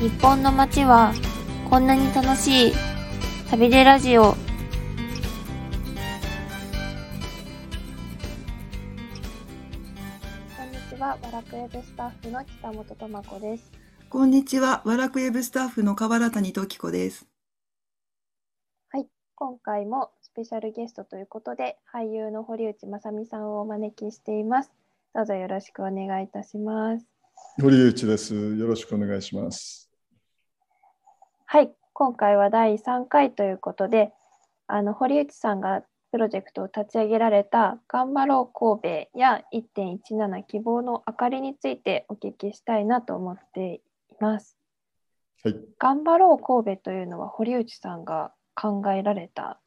日本の街はこんなに楽しい旅でラジオこんにちはワラクウェブスタッフの北本智子ですこんにちは、ワラクウェブスタッフの河原谷時子です。はい今回もスペシャルゲストということで俳優の堀内正美さんをお招きしていますどうぞよろしくお願いいたします堀内です。よろしくお願いします。はい、今回は第3回ということで、あの堀内さんがプロジェクトを立ち上げられた「頑張ろう神戸」や1.17希望の明かりについてお聞きしたいなと思っています。はい。頑張ろう神戸というのは堀内さんが考えられた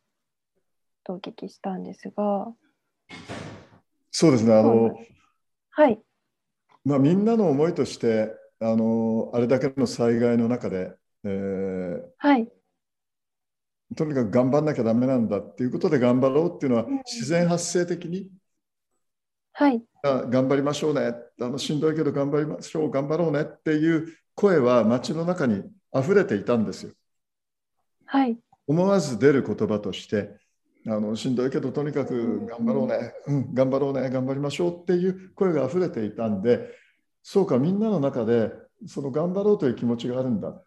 とお聞きしたんですが、そうですね。あの、はい、まあ、みんなの思いとして、あの、あれだけの災害の中で、えーはい、とにかく頑張んなきゃダメなんだっていうことで頑張ろうっていうのはうん。自然発生的に、はい、あ頑張りましょうね。あのしんどいけど頑張りましょう頑張ろうねっていう声は街の中に溢れていたんですよ。はい、思わず出る言葉としてあのしんどいけどとにかく頑張ろうね、うん、頑張ろうね。頑張りましょうっていう声が溢れていたんでそうかみんなの中でその頑張ろうという気持ちがあるんだ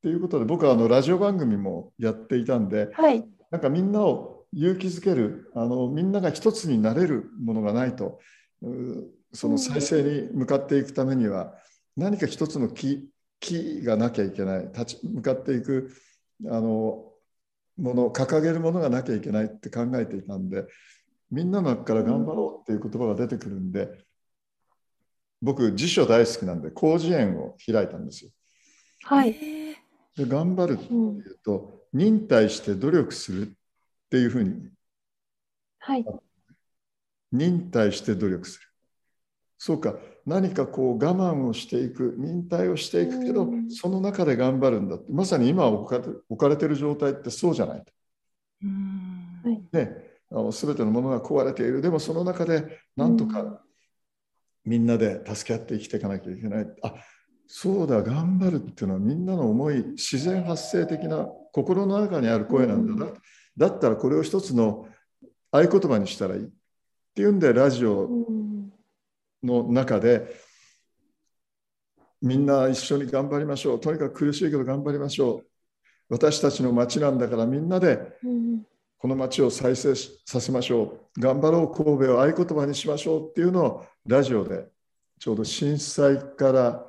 っていうことで僕はあのラジオ番組もやっていたんではい、なんかみんなを勇気づけるあのみんなが一つになれるものがないとうその再生に向かっていくためには何か一つの木木がなきゃいけない立ち向かっていくあのもの掲げるものがなきゃいけないって考えていたんでみんなの中から頑張ろうっていう言葉が出てくるんで僕辞書大好きなんで広辞苑を開いたんですよ。はい、えで頑張るってうんいうと忍耐して努力するっていうふうに。はい、忍耐して努力する。そうか、何かこう我慢をしていく、忍耐をしていくけどう、ん。その中で頑張るんだって、まさに今置かれてる状態ってそうじゃない。ーうん。はい。ね、あの全てのものが壊れている。でもその中でなんとうん。かみんなで助け合って生きていかなきゃいけない。あそうだ、頑張るっていうのはみんなの思い、自然発生的な心の中にある声なんだな。だったらこれを一つの合言葉にしたらいい。っていうんで、ラジオうんの中でみんな一緒に頑張りましょうとにかく苦しいけど頑張りましょう私たちの町なんだからみんなでうんこの町を再生しさせましょう頑張ろう神戸を合言葉にしましょうっていうのをラジオでちょうど震災から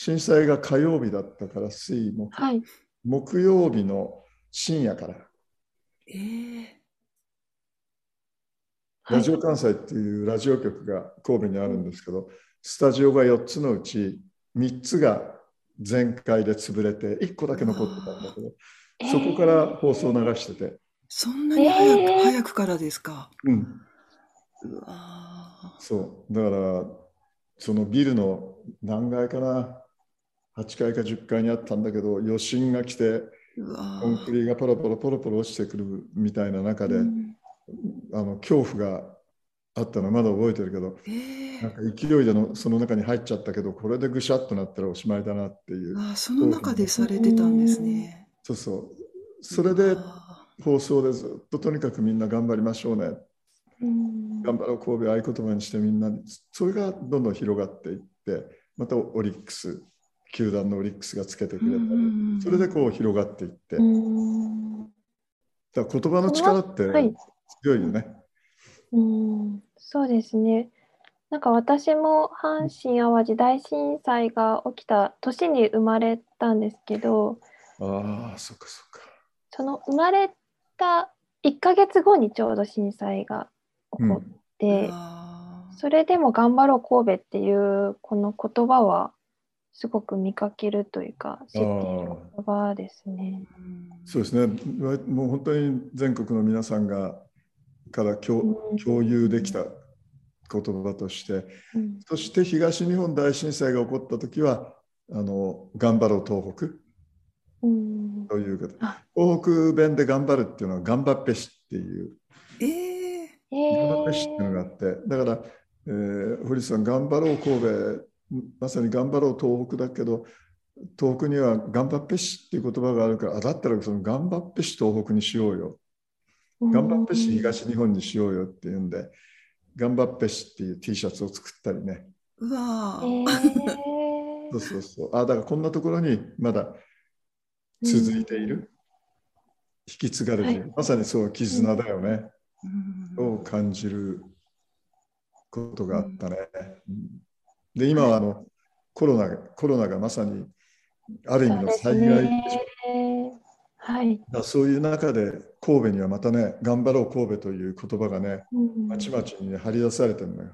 震災が火曜日だったから水木。はい、木曜日の深夜から。えー。ラジオ関西っていうラジオ局が神戸にあるんですけど、スタジオが4つのうち3つが全開で潰れて1個だけ残ってたんだけど、そこから放送流してて、そんなに早く、えー。早くからですか？うん、うわそう。だからそのビルの何階かな？8階か10階にあったんだけど余震が来てコンクリがポロポロポロポロ落ちてくるみたいな中で、うん。あの恐怖があったのまだ覚えてるけどえなんか勢いでのその中に入っちゃったけどこれでぐしゃっとなったらおしまいだなっていう。ー、あその中でされてたんですね。そうそう。それであ放送でずっととにかくみんな頑張りましょうね。うん。頑張ろう神戸を合言葉にしてみんなに。それがどんどん広がっていってまたオリックス球団のオリックスがつけてーくれたりうんうんうんそれでこう広がっていってだ言葉の力ってはい強いよね。うんそうですね。なんか私も阪神・淡路大震災が起きた年に生まれたんですけど、ああそっかそっか。その生まれた1ヶ月後にちょうど震災が起こって、あーそれでも頑張ろう神戸っていうこの言葉はすごく見かけるというか知っている言葉ですね。うんそうですね。もう本当に全国の皆さんがから共うん。共有できた言葉としてうん。そして東日本大震災が起こった時はあの頑張ろう東北。うん。ということ。あ。東北弁で頑張るっていうのは頑張っぺしっていう。えー。え頑張っぺしっていうのがあって。だから、えー堀さん頑張ろう神戸まさに頑張ろう東北だけど東北にはガンバッペ市っていう言葉があるからあだったらそのガンバッペ市東北にしようよ。ガンバッペ市東日本にしようよっていうんでガンバッペ市っていう T シャツを作ったりね。うわー。えー。そうそうそう。あだからこんなところにまだ続いている、引き継がれている、はい。まさにそう絆だよね、うん。を感じることがあったね。うんで今はあのコロナがコロナがまさにある意味の災害はい。そういう中で神戸にはまたね頑張ろう神戸という言葉がねうんまちまちに、ね、張り出されてるのよ。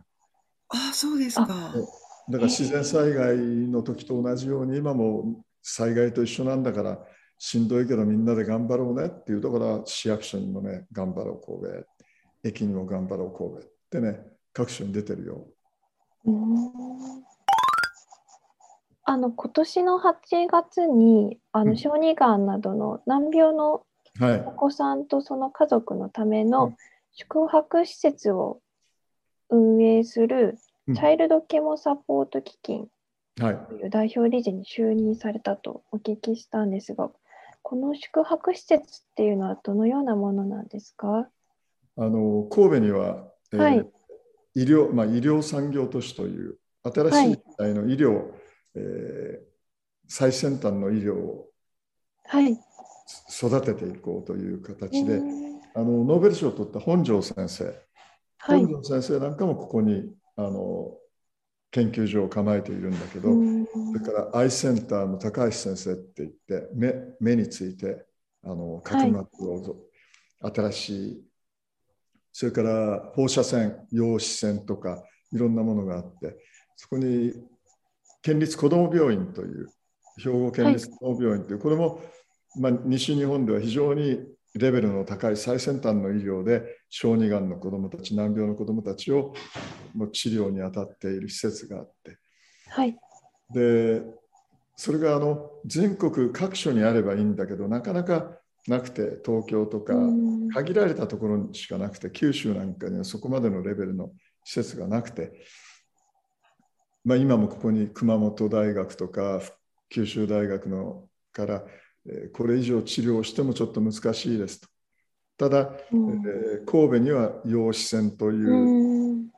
あそうですか。だから自然災害の時と同じように今も災害と一緒なんだからしんどいけどみんなで頑張ろうねっていうところは市役所にもね頑張ろう神戸駅にも頑張ろう神戸ってね各所に出てるよ。うん。あの今年の8月にあうん。の小児がんなどの難病のはい。お子さんとその家族のためうのん。宿泊施設を運営するうん。チャイルドケモサポート基金はい。という代表理事に就任されたとお聞きしたんですが、この宿泊施設っていうのはどのようなものなんですか？あの神戸には、えーはい医療まあ、医療産業都市という新しい時代の医療、えー最先端の医療をはい。育てていこうという形で、うんあのノーベル賞を取った本庄先生、はい。本庄先生なんかもここにあの研究所を構えているんだけど、うんそれからアイセンターの高橋先生って言って目目についてあの角膜をぞ、新しいそれから放射線陽子線とかいろんなものがあってそこに県立子ども病院という兵庫県立子ども病院という、これも、まあ、西日本では非常にレベルの高い最先端の医療で小児がんの子どもたち難病の子どもたちを治療に当たっている施設があってはい。でそれがあの全国各所にあればいいんだけどなかなかなくて東京とかうん。限られたところにしかなくて九州なんかにはそこまでのレベルの施設がなくて、まあ、今もここに熊本大学とか九州大学のから、えーこれ以上治療してもちょっと難しいですと。ただ、うん。えー神戸には陽子線といううん。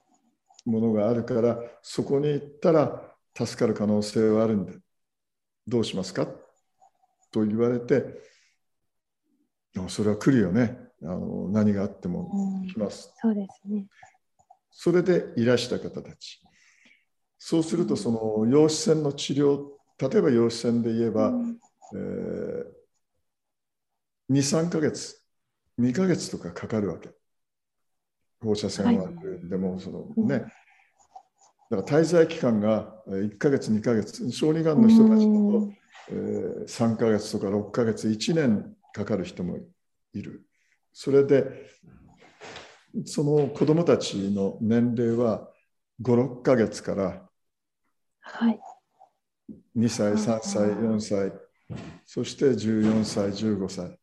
ものがあるからそこに行ったら助かる可能性はあるんでどうしますか？と言われてあそれは来るよね。あの何があってもうん。来ます。そうですね。それでいらした方たち。そうするとその陽子線の治療例えば陽子線で言えば、うん。え23ヶ月2ヶ月とかかかるわけ。放射線は、でもそのね、だから滞在期間がえー1ヶ月2ヶ月小児がんの人たちだと、えー3ヶ月とか6ヶ月1年かかる人もいるそれでその子どもたちの年齢は56ヶ月からはい。2歳3歳4歳そして14歳15歳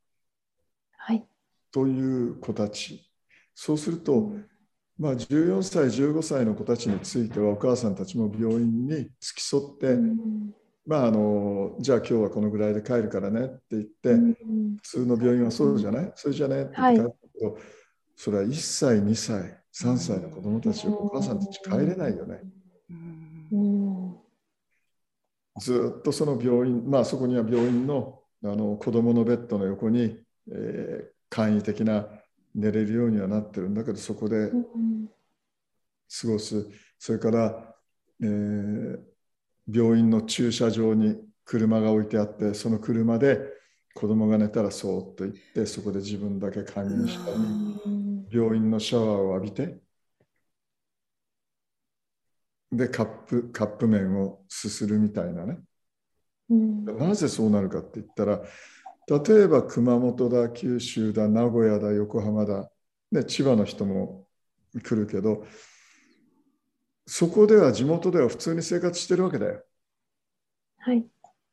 はい。という子たちそうすると、まあ、14歳15歳の子たちについてはお母さんたちも病院に付き添って、うんまああのじゃあ今日はこのぐらいで帰るからねって言って、うん。普通の病院はそうじゃない、それじゃね？って言って帰るけど、それは1歳2歳3歳の子供たちをお母さんたち帰れないよね。うん。うんずっとその病院まあそこには病院のあの子供のベッドの横に、えー簡易的な寝れるようにはなってるんだけどそこでうん。過ごす。それから、えー病院の駐車場に車が置いてあってその車で子供が寝たらそーっと行ってそこで自分だけ仮眠したりうん。病院のシャワーを浴びてでカップカップ麺をすするみたいなね。うん。なぜそうなるかって言ったら例えば熊本だ九州だ名古屋だ横浜だ、ね、千葉の人も来るけどそこでは地元では普通に生活してるわけだよ。はい。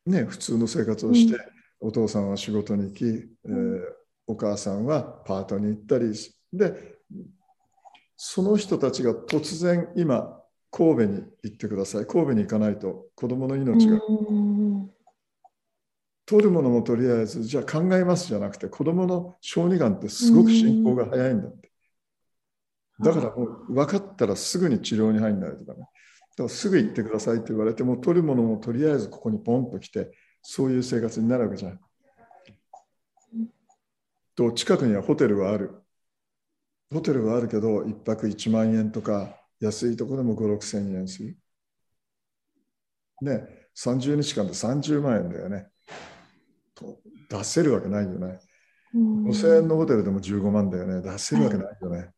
ね、普通の生活をして、お父さんは仕事に行き、えーお母さんはパートに行ったりしでその人たちが突然今神戸に行ってください神戸に行かないと子供の命がうん取るものもとりあえずじゃあ考えますじゃなくて子供の小児がんってすごく進行が早いんだって。だからもう分かったらすぐに治療に入んないとかね。だからすぐ行ってくださいって言われても取るものもとりあえずここにポンと来てそういう生活になるわけじゃん。と近くにはホテルはある。ホテルはあるけど1泊1万円とか安いところでも5、6千円する。ね、30日間で30万円だよね。出せるわけないよね。5000円のホテルでも15万だよね。出せるわけないよね。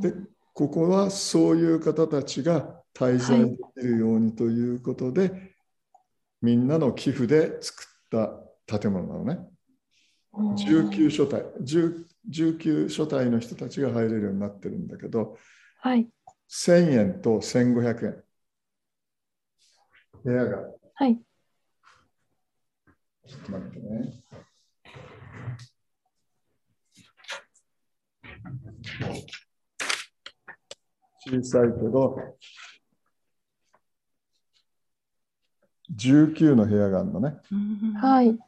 で、ここはそういう方たちが滞在できるようにということで、はい、みんなの寄付で作った建物なのね。19所帯19所帯の人たちが入れるようになってるんだけど、はい、1000円と1500円。部屋が。はい。ちょっと待ってね。小さいけど、19の部屋があるのね。はい。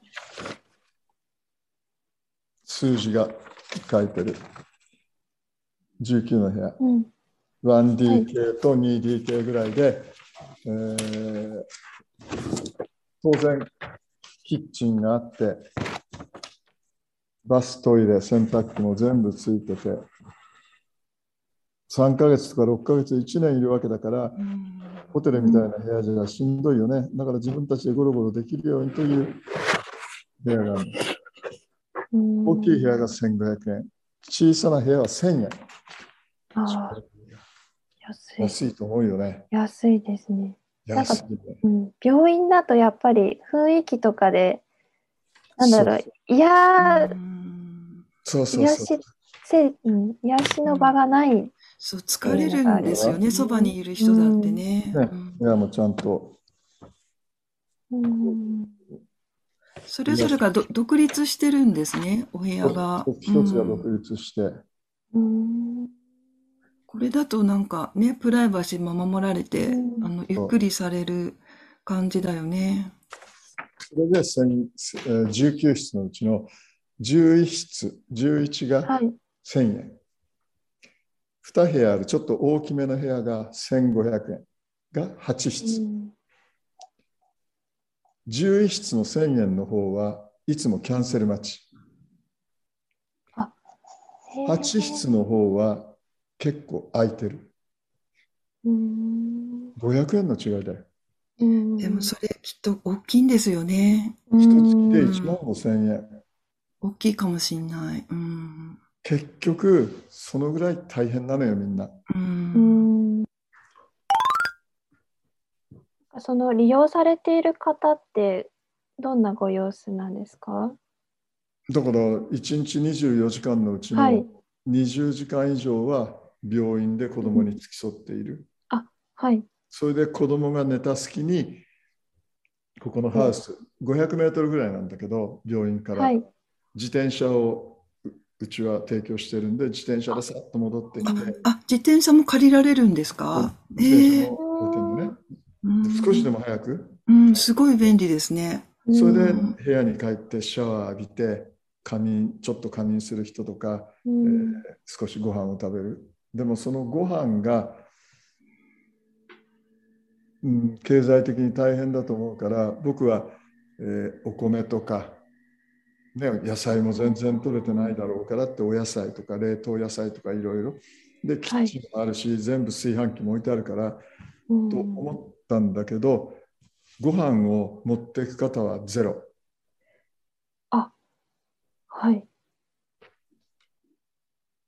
数字が書いてる。19の部屋。うん、1DK と 2DK ぐらいで、えー、当然、キッチンがあって、バス、トイレ、洗濯機も全部ついてて、3ヶ月とか6ヶ月、1年いるわけだから、ホテルみたいな部屋じゃしんどいよね。だから自分たちでゴロゴロできるようにという部屋がある。大きい部屋が1500円。小さな部屋は1000円。安い安いと思うよね。安いですね。安い、ね、うん、病院だとやっぱり雰囲気とかで、なんだろう、いやそうそうそう。せうん、癒しの場がない、うん、そう疲れるんですよね、そばにいる人だってね。ね、いやもうちゃんと。うんそれぞれがど独立してるんですね、お部屋が。一つが独立して。うん、これだとなんかね、プライバシーも守られて、うん、あのゆっくりされる感じだよね。それで19室のうちの11室、11が1000円。はい、2部屋あるちょっと大きめの部屋が1500円が8室。うん11室の1000円の方はいつもキャンセル待ち。8室の方は結構空いてる。500円の違いだよ。でもそれきっと大きいんですよね。一月で1万5000円。大きいかもしれない。うん結局、そのぐらい大変なのよ、みんな。うん。その利用されている方ってどんなご様子なんですか？だから1日24時間のうちの20時間以上は病院で子供に付き添っている。あはい。それで子供が寝た隙にここのハウス、500メートルぐらいなんだけど病院から、自転車をうちは提供してるんで自転車でさっと戻ってきて。あ自転車も借りられるんですか？自転車ね、少しでも早く。うん、すごい便利ですね。それで部屋に帰ってシャワー浴びて、仮眠、ちょっと仮眠する人とか、えー、少しご飯を食べる。でもそのご飯が、うん、経済的に大変だと思うから、僕は、えー、お米とか、ね、野菜も全然取れてないだろうからってお野菜とか冷凍野菜とかいろいろ。でキッチンもあるし、はい、全部炊飯器も置いてあるから、と思ったんだけどご飯を持っていく方はゼロ。あはい。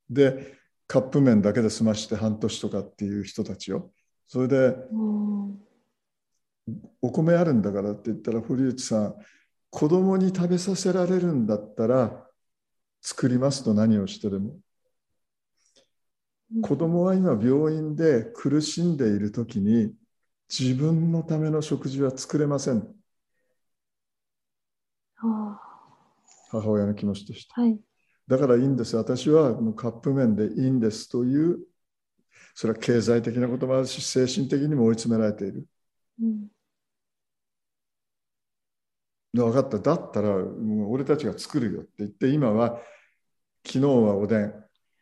でカップ麺だけで済まして半年とかっていう人たちよ。それでお米あるんだからって言ったら堀内さん子供に食べさせられるんだったら作りますと何をしてでも。子供は今病院で苦しんでいる時に自分のための食事は作れません。母親の気持ちとして、はい、だからいいんです私はもうカップ麺でいいんですというそれは経済的なこともあるし精神的にも追い詰められている、うん、分かった。だったら、もう俺たちが作るよって言って、今は、昨日はおでん、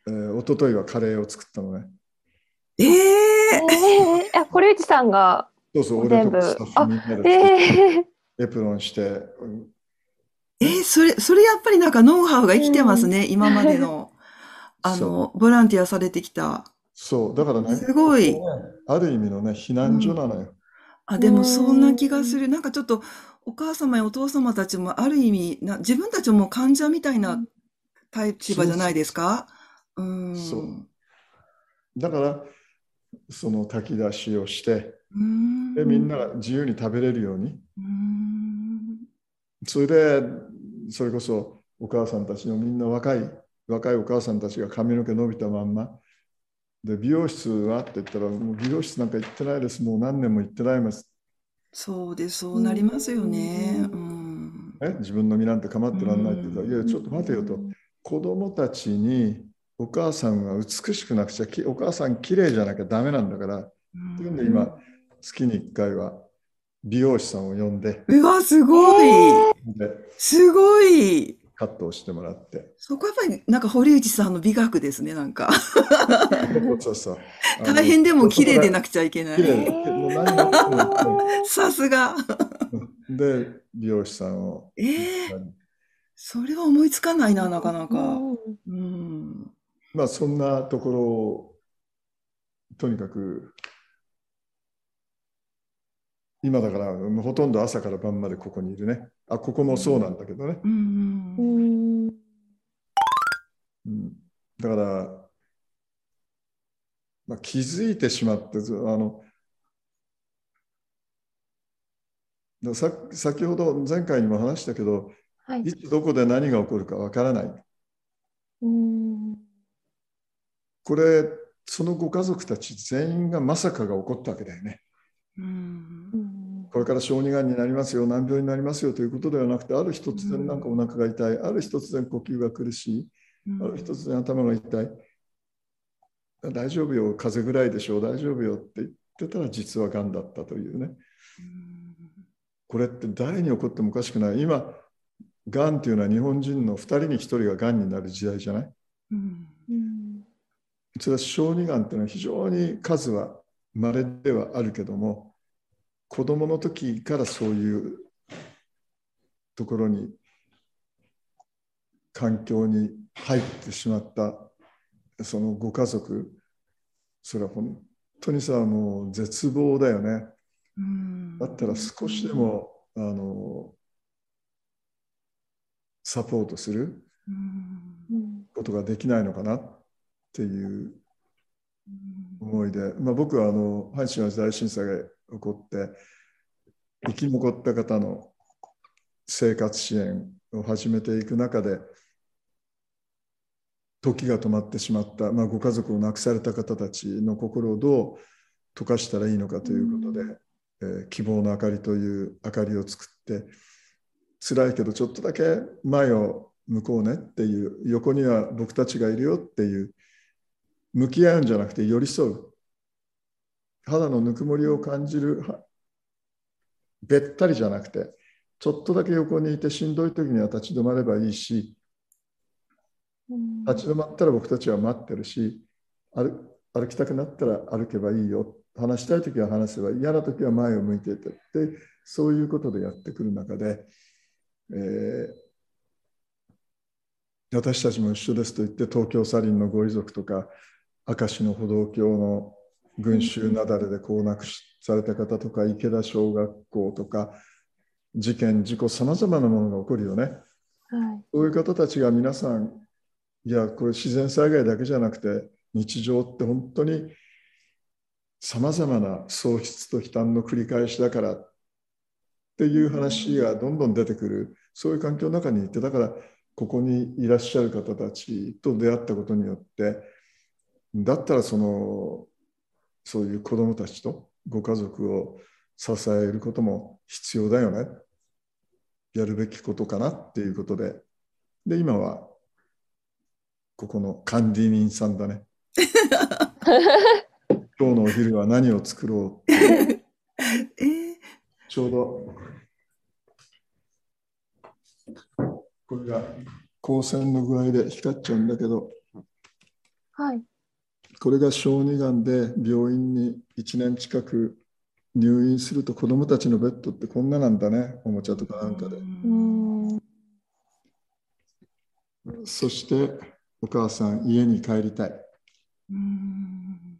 えー、一昨日はカレーを作ったのね。えええー、あ、堀内さんがそうそう、俺と全部スタッフみんなで作って、えー、エプロンして、うんえーそれ、それやっぱりなんかノウハウが生きてますね、今までの、あの、ボランティアされてきた。そう、だからね、すごい。ある意味のね、避難所なのよ。あ、でもそんな気がする。なんかちょっと、お母様やお父様たちもある意味、な自分たちも患者みたいな立場じゃないですか？うん。そうだから、その炊き出しをして、うん。でみんなが自由に食べれるように、うん。それで、それこそお母さんたちのみんな若い、若いお母さんたちが髪の毛伸びたまんま、で、美容室はって言ったら、もう美容室なんか行ってないです、もう何年も行ってないます。そうです、そうなりますよね。ううん。ね、自分の身なんて構ってらんないって言ったら、いや、ちょっと待てよと。子供たちにお母さんは美しくなくちゃ、きお母さん綺麗じゃなきゃダメなんだから、というんで今、月に1回は美容師さんを呼んで、うわ、すごい。ですごい。カットをしてもらって。そこやっぱり、なんか堀内さんの美学ですね、なんか。そうそう。大変でも綺麗でなくちゃいけない。さすが。で、美容師さんを。ええそれは思いつかないな、なかなか。うんうん。まあ、そんなところを、とにかく、今だから、ほとんど朝から晩までここにいるね。あ、ここもそうなんだけどね。うんだから、まあ、気づいてしまって、ずあの、ださ先ほど前回にも話したけど、はいいつどこで何が起こるかわからない。うんこれ、そのご家族たち全員がまさかが起こったわけだよね。うんうんこれから小児がんになりますよ、難病になりますよということではなくて、ある日突然なんかお腹が痛い、ある日突然呼吸が苦しい、ある日突然頭が痛い。大丈夫よ、風邪ぐらいでしょう、大丈夫よって言ってたら実はがんだったというね。これって誰に起こってもおかしくない。今、がんっていうのは日本人の2人に1人ががんになる時代じゃない？うん。うん。それは小児がんっていうのは非常に数は稀ではあるけども、子供の時からそういうところに、環境に入ってしまった、そのご家族、それは本当にさ、もう絶望だよね。うん。だったら少しでも、あの、サポートすることができないのかなっていう思いで、まあ、僕はあの阪神・淡路大震災が起こって生き残った方の生活支援を始めていく中で時が止まってしまった、まあ、ご家族を亡くされた方たちの心をどう溶かしたらいいのかということで、えー希望の明かりという明かりを作って辛いけどちょっとだけ前を向こうねっていう横には僕たちがいるよっていう向き合うんじゃなくて寄り添う肌のぬくもりを感じるはべったりじゃなくてちょっとだけ横にいてしんどい時には立ち止まればいいしうん。立ち止まったら僕たちは待ってるし歩歩きたくなったら歩けばいいよ。話したい時は話せば嫌な時は前を向いていて。ってそういうことでやってくる中で、えー私たちも一緒ですと言って東京サリンのご遺族とか明石の歩道橋の群衆雪崩でこう亡くされた方とか池田小学校とか事件事故さまざまなものが起こるよね。はいそういう方たちが皆さん、いや、これ自然災害だけじゃなくて、日常って本当にさまざまな喪失と悲嘆の繰り返しだからっていう話がどんどん出てくる、そういう環境の中にいて、だからここにいらっしゃる方たちと出会ったことによって、だったらその、そういう子どもたちとご家族を支えることも必要だよね。やるべきことかなっていうことで、で、今は、ここの管理人さんだね。今日のお昼は何を作ろうって えーちょうど、これが光線の具合で光っちゃうんだけど、はい。これが小児がんで病院に1年近く入院すると子どもたちのベッドってこんななんだね、おもちゃとかなんかで。そしてお母さん、家に帰りたい。うん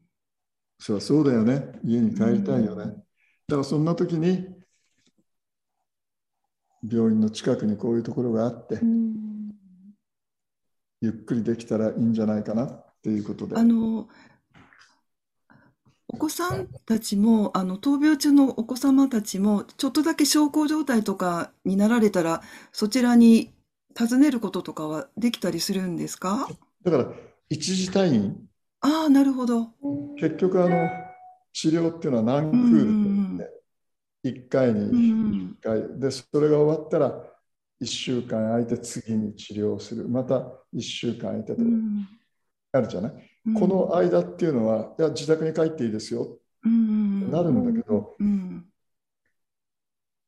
そりゃそうだよね。家に帰りたいよね。だからそんな時に病院の近くにこういうところがあってう、んゆっくりできたらいいんじゃないかなっていうことで。あのお子さんたちもあの闘病中のお子様たちもちょっとだけ小康状態とかになられたらそちらに訪ねることとかはできたりするんですか？だから一時退院、ああなるほど。結局あの治療っていうのは何クうんールって言って、1回うにん1回。で、それが終わったら1週間空いて次に治療をする。また1週間空いてとうんあるじゃない、うん。この間っていうのは、いや、自宅に帰っていいですよ。うんなるんだけど、うん。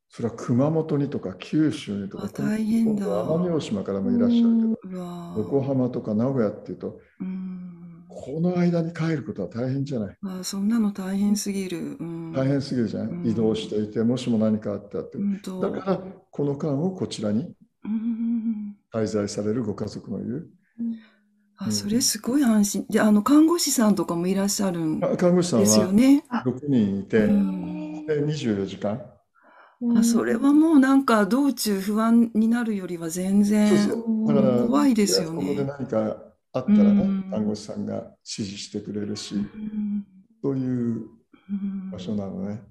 それは熊本にとか九州にとか、あ大変だ。奄美大島からもいらっしゃるけど、横浜とか名古屋っていうと、うん。この間に帰ることは大変じゃない？あーそんなの大変すぎる。うん。大変すぎるじゃない、うん。移動していて、もしも何かあってあって。本当だから、この間をこちらにうん滞在されるご家族もいる。あ、それすごい安心。で、あの、看護師さんとかもいらっしゃるんあ看護師さんですよはね。6人いて、うんで24時間。あ、それはもうなんか道中不安になるよりは全然そうそうだから、怖いですよここでね。何かあったらね、うん看護師さんが指示してくれるし、うんそういううん場所なのね。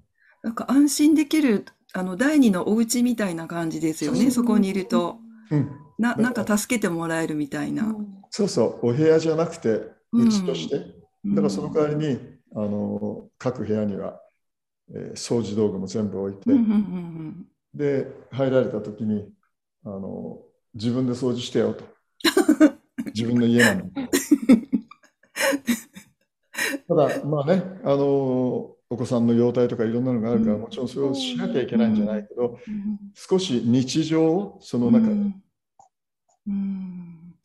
なんか安心できる、あの、第二のお家みたいな感じですよね。そこにいると。うん、な、なんか助けてもらえるみたいな。そうそう、お部屋じゃなくて、うん。家として。だからその代わりに、あの各部屋には、えー掃除道具も全部置いて、うんうんうんで、入られた時に、あの自分で掃除してよと。自分の家なのに。ただ、まあね、あのお子さんの容態とかいろんなのがあるから、うん。もちろんそれをしなきゃいけないんじゃないけど、うん。少し日常をそのうん。中にうん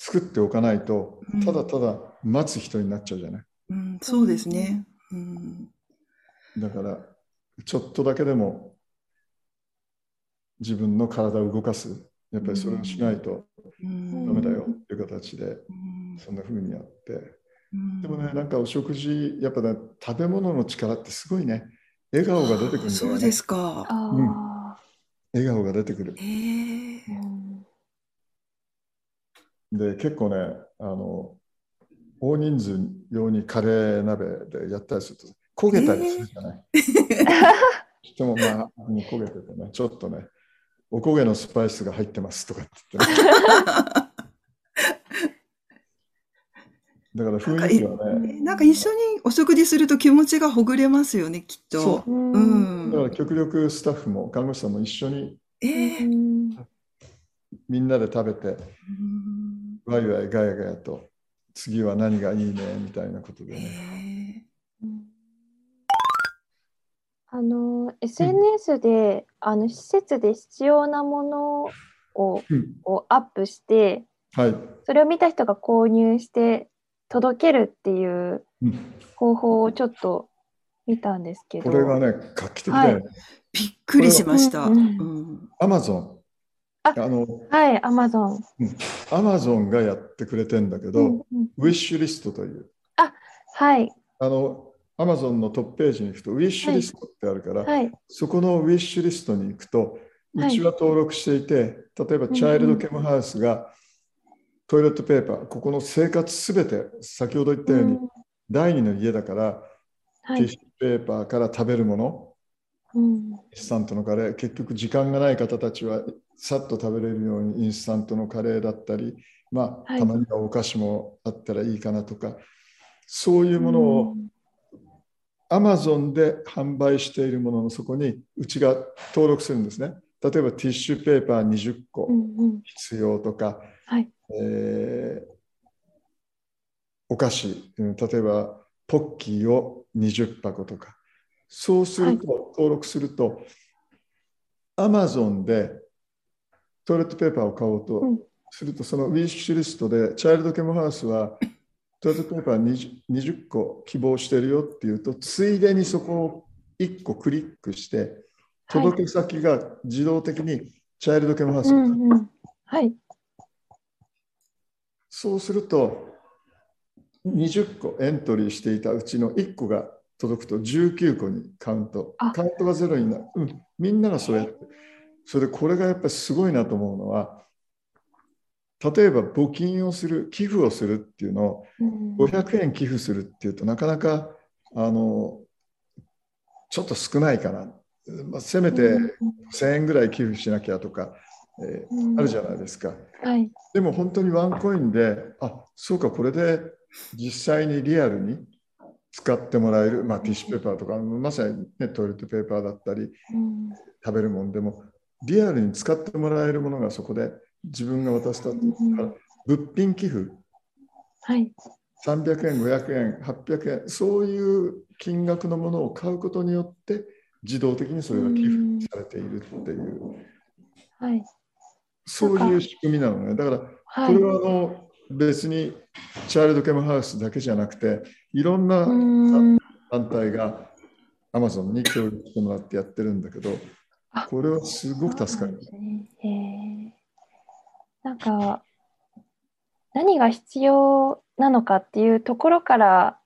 作っておかないとうん、ただただ待つ人になっちゃうじゃない？うんそうですね。うんだから、ちょっとだけでも自分の体を動かす。やっぱりそれをしないとうんダメだよっていう形で、うんそんな風にやって。うんでもね、なんかお食事、やっぱね、食べ物の力ってすごいね。笑顔が出てくるんだよね。そうですか。あ笑顔が出てくる。へえ。で、結構ね、あの、大人数用にカレー鍋でやったりすると、焦げたりするじゃない？でもまあ、うん焦げててね、ちょっとね、お焦げのスパイスが入ってますとかって言ってね。だから雰囲気はね、なんか一緒にお食事すると気持ちがほぐれますよね、きっと。そううんうんだから極力スタッフも看護師さんも一緒にええうんみんなで食べて、うんワイワイガヤガヤと、次は何がいいねみたいなことでへね。えあの SNS で、あの施設で必要なものをうんをアップしてはい。それを見た人が購入して届けるっていううん方法をちょっっと見たんですけどこれがね、画期的だよね。びっくりしました。うんうんアマゾン。ああの、はいアマゾンアマゾンがやってくれてんだけど、うんうん。ウィッシュリストという、はい。あの、アマゾンのトップページに行くと、ウィッシュリストってあるから、はいそこのウィッシュリストに行くと、はい。うちは登録していて、例えばチャイルドケムハウスがトイレットペーパー、ここの生活すべて、先ほど言ったように、うん。第二の家だから、はい。ティッシュペーパーから食べるもの、うん。インスタントのカレー、結局時間がない方たちはさっと食べれるようにインスタントのカレーだったり、まあ、はい。たまにはお菓子もあったらいいかなとか、そういうものをアマゾンで販売しているもののそこにうちが登録するんですね。例えばティッシュペーパー20個うんうん。必要とか、はい。えーお菓子、うん例えばポッキーを20箱とか、そうすると、登録すると、アマゾンでトイレットペーパーを買おうと、うんすると、そのウィッシュリストで、チャイルドケモハウスは、トイレットペーパー 20, 20個希望してるよっていうと、ついでにそこを1個クリックして、届け先が自動的にチャイルドケモハウスうになるんうん。はい。そうすると、20個エントリーしていたうちの1個が届くと19個にカウントあ。カウントがゼロになる。うん、みんながそうやって。それでこれがやっぱりすごいなと思うのは、例えば募金をする、寄付をするっていうのをうん500円寄付するっていうとなかなかあのちょっと少ないかな。まあ、せめて1000円ぐらい寄付しなきゃとか、えーうんあるじゃないですか。はい。でも本当にワンコインで、あそうか、これで実際にリアルに使ってもらえる、まあ、ティッシュペーパーとか、まさに、ね、トイレットペーパーだったり、うん食べるもんでも、リアルに使ってもらえるものがそこで自分が渡したっていうから、物品寄付、はい。300円、500円、800円、そういう金額のものを買うことによって、自動的にそれが寄付されているっていう、はい。そういう仕組みなのね。だから、はい。これはあの別にチャイルドケムハウスだけじゃなくていろんなうん団体がアマゾンに協力してもらってやってるんだけどあこれはすごく助かるねなんか何が必要なのかっていうところから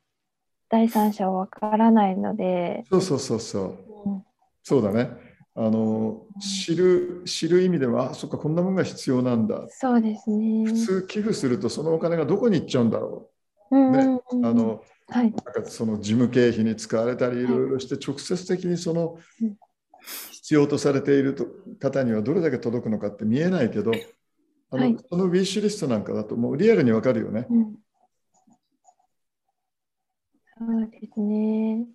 第三者はわからないので、そうそうそうそううんそうだね。あの知る知る意味ではあそっかこんなものが必要なんだ。そうですね。普通寄付するとそのお金がどこに行っちゃうんだろうんねうんうんう。あのはい。なんかその事務経費に使われたりいろいろして直接的にそのうん必要とされていると方にはどれだけ届くのかって見えないけどあの、はいそのウィッシュリストなんかだともうリアルにわかるよね。うんそうですね。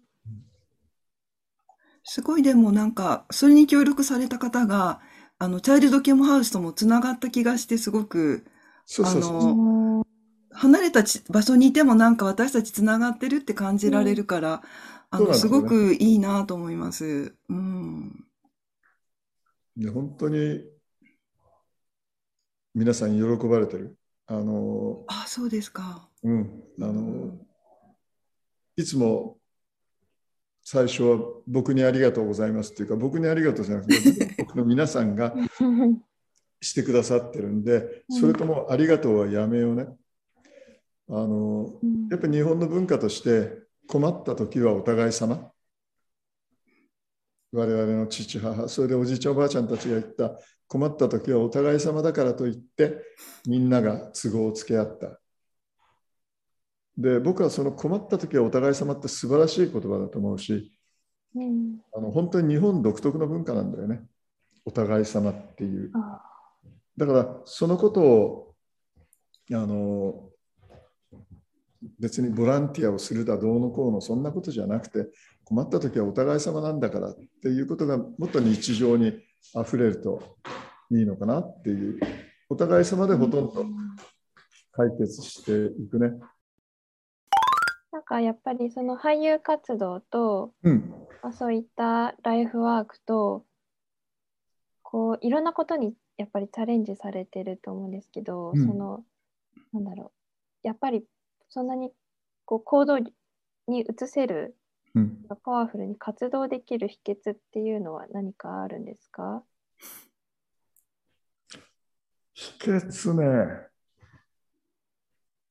すごいでもなんか、それに協力された方が、あの、チャイルドケモハウスともつながった気がして、すごく、そうそうそう。あのうん離れたち場所にいてもなんか私たちつながってるって感じられるから、あの、すそうなんですごくいいなと思います。うん。で本当に皆さん喜ばれてる？あの、あ、そうですか。うん、あのいつも最初は僕にありがとうございますっていうか僕にありがとうじゃなくて僕の皆さんが してくださってるんで、うんそれともありがとうはやめようね。あのうんやっぱり日本の文化として困った時はお互い様。我々の父母、それでおじいちゃんおばあちゃんたちが言った困った時はお互い様だからといってみんなが都合をつけ合った。で僕はその困った時はお互い様って素晴らしい言葉だと思うしうんあの本当に日本独特の文化なんだよね。お互い様っていう。あだからそのことをあの別にボランティアをするだどうのこうのそんなことじゃなくて困った時はお互い様なんだからっていうことがもっと日常にあふれるといいのかなっていうお互い様でほとんど解決していくね。なんかやっぱりその俳優活動と、うん、まあ、そういったライフワークとこういろんなことにやっぱりチャレンジされてると思うんですけど、うん。そのなんだろう。やっぱりそんなにこう行動に移せるうん、パワフルに活動できる秘訣っていうのは何かあるんですか？秘訣ね。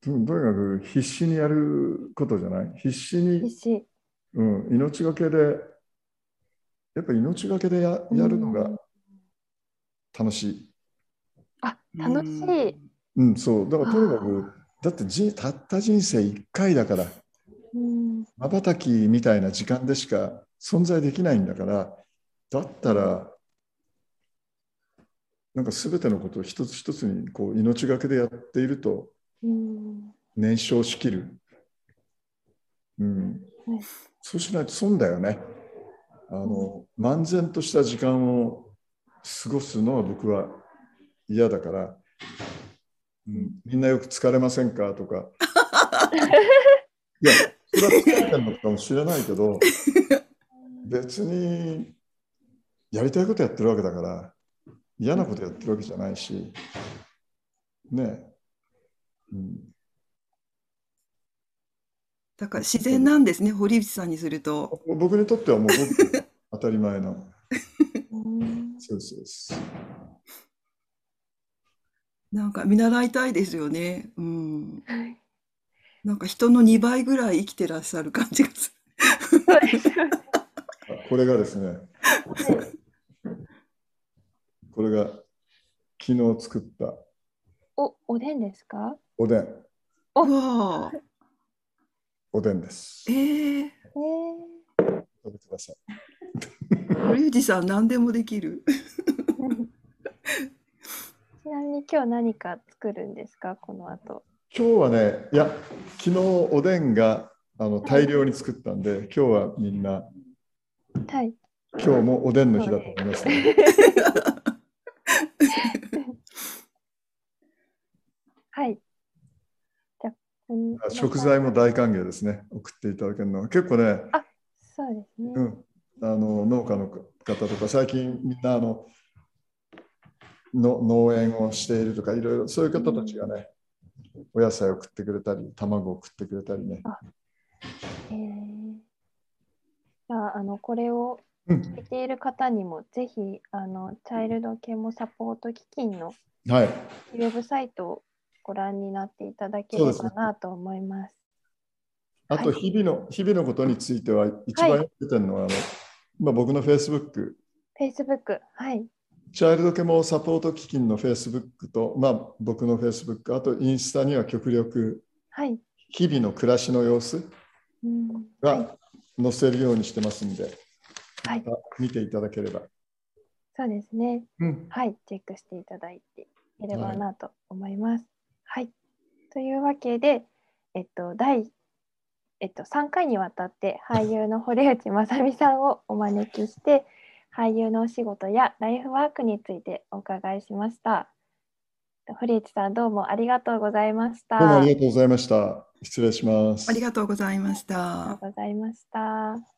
ととにかく必死にやることじゃない？必死に必死。うん、命がけで、やっぱ命がけでややるのがうん楽しい。あ楽しい、うん、そう。だからとにかあく、だってじたった人生1回だから、うん。まばたきみたいな時間でしか存在できないんだから、だったら、なんか全てのことを一つ一つにこう命がけでやっているとうん。燃焼しきる。うん。はい。そうしないと損だよね。あの、漫然とした時間を過ごすのは僕は嫌だから、うん、みんなよく疲れませんか？とか。いや、それは疲れてるのかもしれないけど、別にやりたいことやってるわけだから、嫌なことやってるわけじゃないし、ね、うん、だから自然なんですね、堀内さんにすると。僕にとってはもう当たり前の。そうです。なんか見習いたいですよね。うん。はいなんか人の2倍ぐらい生きてらっしゃる感じがすそうですよねあこれがですね、これが昨日作ったお、おでんですか？おでん、る。わあ。おでんです。えええー、食べてください。堀内さん何でもできる。ちなみに今日何か作るんですか？この後。今日はね、いや、昨日おでんがあの大量に作ったんで、今日はみんな、はい。今日もおでんの日だと思います、ね。はい。じゃ食材も大歓迎ですね。送っていただけるのは。結構ね、そうですね。うん、あの農家の方とか、最近みんなあのの農園をしているとか、いろいろそういう方たちがね、お野菜を食ってくれたり、卵を食ってくれたりね。えーじゃあ、あの、これをうん、聞いている方にも、ぜひ、あの、チャイルドケモサポート基金のはい。ウェブサイトをご覧になっていただければなと思います。あと、日々の、日々のことについては、一番よく出てるのは、あの今僕の Facebook、Facebook、はい。チャイルドケモサポート基金の Facebook と、まあ、僕の Facebook、あとインスタには極力、はい。日々の暮らしの様子。が載せるようにしてますんで、はいまた見ていただければ。そうですね。うん、はい。チェックしていただいていければなと思います。はい。というわけで、えっと、第、えっと、3回にわたって俳優の堀内正美さんをお招きして、俳優のお仕事やライフワークについてお伺いしました。堀内さん、どうもありがとうございました。どうもありがとうございました。失礼します。ありがとうございましありがたと。うございました。